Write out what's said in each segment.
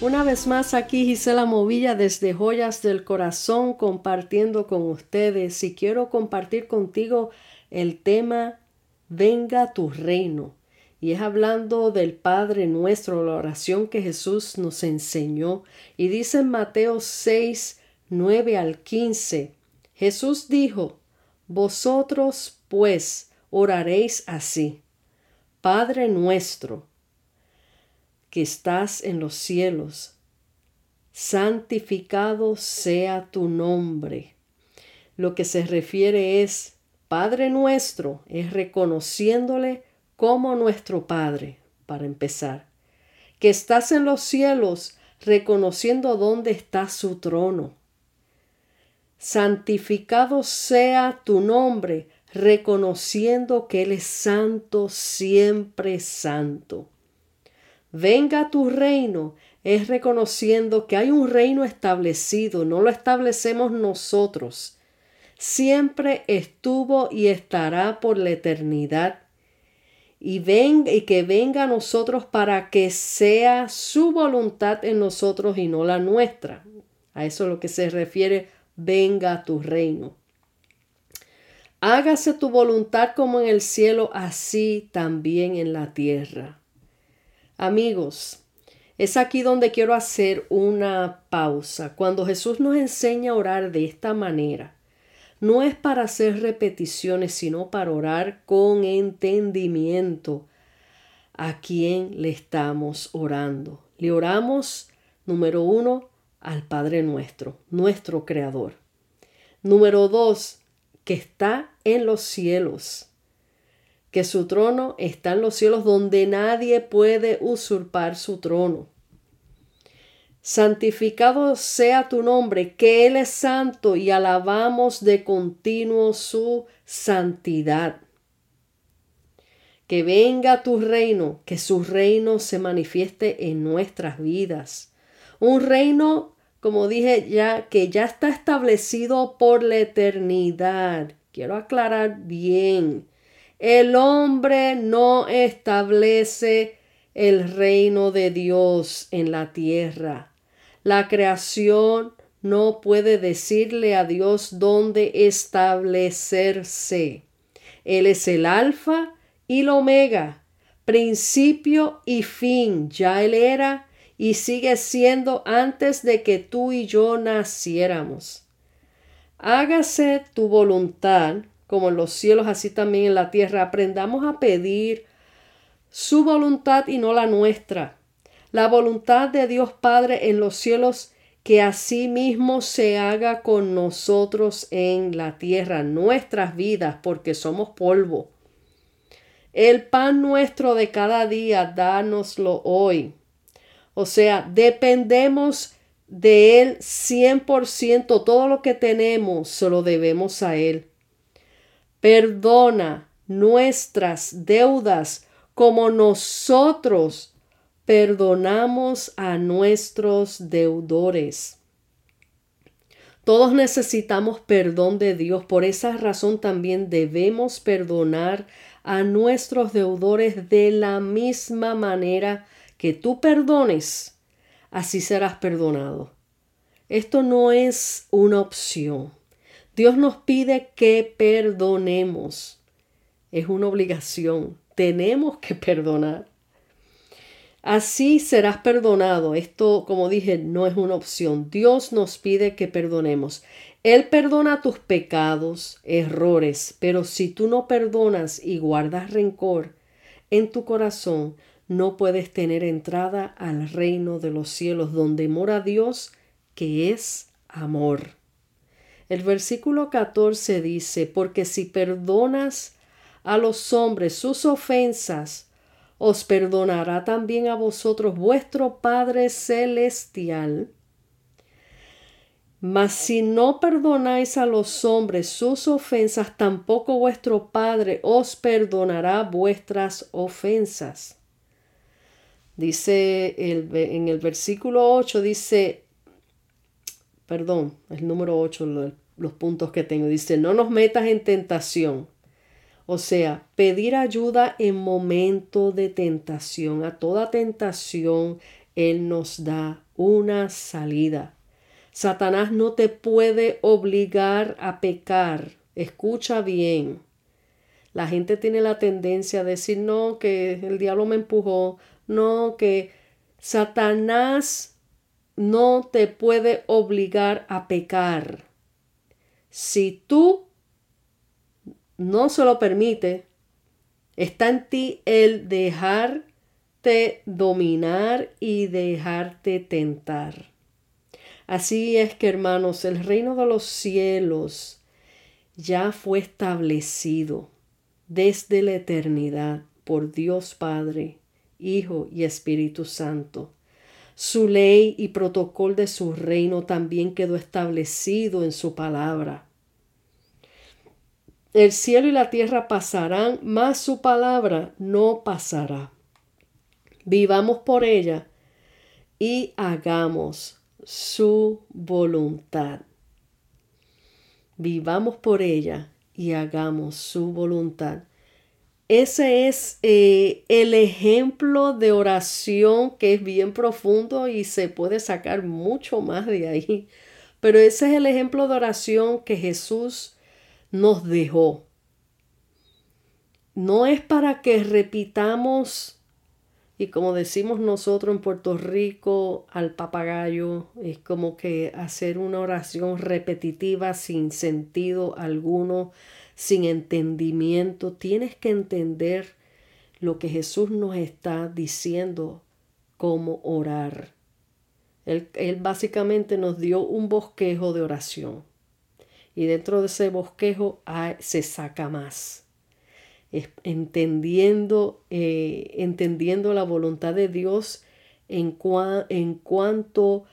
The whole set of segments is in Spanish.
una vez más aquí Gisela Movilla desde Joyas del Corazón compartiendo con ustedes y quiero compartir contigo el tema Venga tu reino. Y es hablando del Padre nuestro, la oración que Jesús nos enseñó. Y dice en Mateo 6, 9 al 15, Jesús dijo, Vosotros pues oraréis así, Padre nuestro, que estás en los cielos, santificado sea tu nombre. Lo que se refiere es, Padre nuestro, es reconociéndole como nuestro Padre, para empezar, que estás en los cielos, reconociendo dónde está su trono. Santificado sea tu nombre, reconociendo que Él es santo, siempre santo. Venga tu reino es reconociendo que hay un reino establecido, no lo establecemos nosotros. Siempre estuvo y estará por la eternidad. Y, ven, y que venga a nosotros para que sea su voluntad en nosotros y no la nuestra. A eso es lo que se refiere, venga tu reino. Hágase tu voluntad como en el cielo, así también en la tierra. Amigos, es aquí donde quiero hacer una pausa. Cuando Jesús nos enseña a orar de esta manera, no es para hacer repeticiones, sino para orar con entendimiento a quién le estamos orando. Le oramos, número uno, al Padre nuestro, nuestro Creador. Número dos, que está en los cielos que su trono está en los cielos donde nadie puede usurpar su trono. Santificado sea tu nombre, que Él es santo y alabamos de continuo su santidad. Que venga tu reino, que su reino se manifieste en nuestras vidas. Un reino, como dije ya, que ya está establecido por la eternidad. Quiero aclarar bien el hombre no establece el reino de Dios en la tierra. La creación no puede decirle a Dios dónde establecerse. Él es el alfa y el omega, principio y fin. Ya Él era y sigue siendo antes de que tú y yo naciéramos. Hágase tu voluntad como en los cielos, así también en la tierra. Aprendamos a pedir su voluntad y no la nuestra. La voluntad de Dios Padre en los cielos, que así mismo se haga con nosotros en la tierra, nuestras vidas, porque somos polvo. El pan nuestro de cada día, dánoslo hoy. O sea, dependemos de Él 100%, todo lo que tenemos se lo debemos a Él. Perdona nuestras deudas como nosotros perdonamos a nuestros deudores. Todos necesitamos perdón de Dios, por esa razón también debemos perdonar a nuestros deudores de la misma manera que tú perdones, así serás perdonado. Esto no es una opción. Dios nos pide que perdonemos. Es una obligación. Tenemos que perdonar. Así serás perdonado. Esto, como dije, no es una opción. Dios nos pide que perdonemos. Él perdona tus pecados, errores, pero si tú no perdonas y guardas rencor en tu corazón, no puedes tener entrada al reino de los cielos donde mora Dios, que es amor. El versículo 14 dice, porque si perdonas a los hombres sus ofensas, os perdonará también a vosotros vuestro Padre Celestial. Mas si no perdonáis a los hombres sus ofensas, tampoco vuestro Padre os perdonará vuestras ofensas. Dice el, en el versículo 8, dice, perdón, el número 8, los puntos que tengo. Dice, no nos metas en tentación. O sea, pedir ayuda en momento de tentación. A toda tentación Él nos da una salida. Satanás no te puede obligar a pecar. Escucha bien. La gente tiene la tendencia a decir, no, que el diablo me empujó, no, que Satanás no te puede obligar a pecar. Si tú no se lo permite, está en ti el dejarte dominar y dejarte tentar. Así es que, hermanos, el reino de los cielos ya fue establecido desde la eternidad por Dios Padre, Hijo y Espíritu Santo. Su ley y protocolo de su reino también quedó establecido en su palabra. El cielo y la tierra pasarán, mas su palabra no pasará. Vivamos por ella y hagamos su voluntad. Vivamos por ella y hagamos su voluntad. Ese es eh, el ejemplo de oración que es bien profundo y se puede sacar mucho más de ahí. Pero ese es el ejemplo de oración que Jesús nos dejó. No es para que repitamos y como decimos nosotros en Puerto Rico al papagayo, es como que hacer una oración repetitiva sin sentido alguno, sin entendimiento. Tienes que entender lo que Jesús nos está diciendo cómo orar. Él, él básicamente nos dio un bosquejo de oración. Y dentro de ese bosquejo se saca más entendiendo, eh, entendiendo la voluntad de Dios en, en cuanto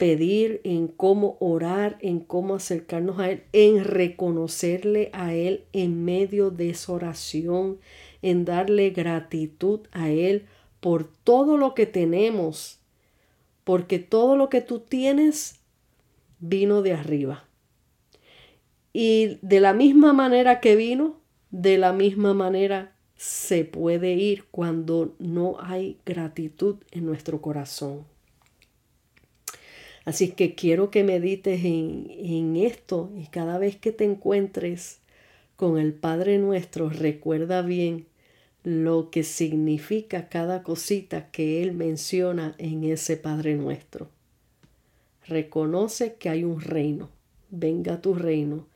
pedir, en cómo orar, en cómo acercarnos a Él, en reconocerle a Él en medio de esa oración, en darle gratitud a Él por todo lo que tenemos, porque todo lo que tú tienes vino de arriba. Y de la misma manera que vino, de la misma manera se puede ir cuando no hay gratitud en nuestro corazón. Así que quiero que medites en, en esto y cada vez que te encuentres con el Padre nuestro, recuerda bien lo que significa cada cosita que Él menciona en ese Padre nuestro. Reconoce que hay un reino, venga tu reino,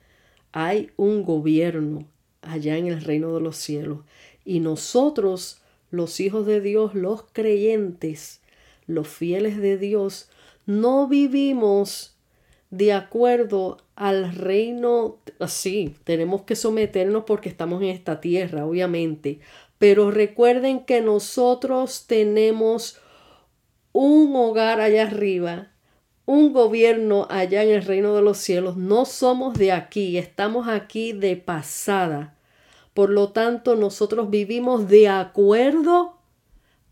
hay un gobierno, allá en el reino de los cielos. Y nosotros, los hijos de Dios, los creyentes, los fieles de Dios, no vivimos de acuerdo al reino, sí, tenemos que someternos porque estamos en esta tierra, obviamente, pero recuerden que nosotros tenemos un hogar allá arriba, un gobierno allá en el reino de los cielos, no somos de aquí, estamos aquí de pasada. Por lo tanto, nosotros vivimos de acuerdo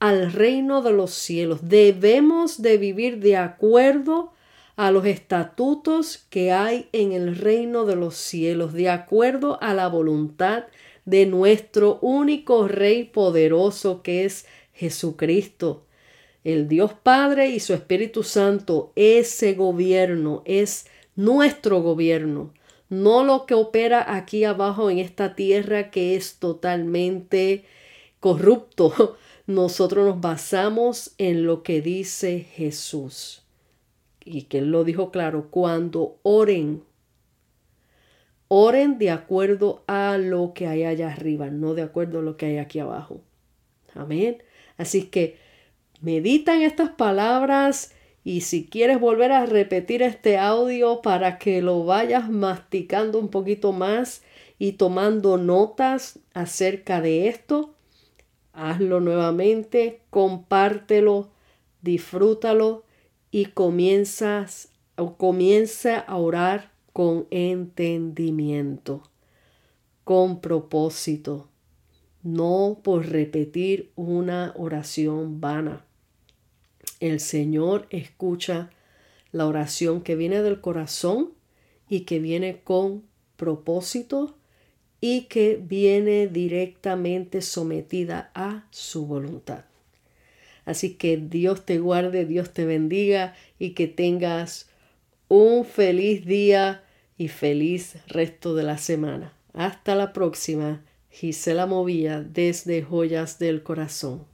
al reino de los cielos. Debemos de vivir de acuerdo a los estatutos que hay en el reino de los cielos, de acuerdo a la voluntad de nuestro único Rey poderoso que es Jesucristo. El Dios Padre y su Espíritu Santo, ese gobierno es nuestro gobierno no lo que opera aquí abajo en esta tierra que es totalmente corrupto. Nosotros nos basamos en lo que dice Jesús. Y que Él lo dijo claro, cuando oren, oren de acuerdo a lo que hay allá arriba, no de acuerdo a lo que hay aquí abajo. Amén. Así que meditan estas palabras y si quieres volver a repetir este audio para que lo vayas masticando un poquito más y tomando notas acerca de esto, hazlo nuevamente, compártelo, disfrútalo y comienzas o comienza a orar con entendimiento, con propósito, no por repetir una oración vana. El Señor escucha la oración que viene del corazón y que viene con propósito y que viene directamente sometida a su voluntad. Así que Dios te guarde, Dios te bendiga y que tengas un feliz día y feliz resto de la semana. Hasta la próxima. Gisela Movía desde Joyas del Corazón.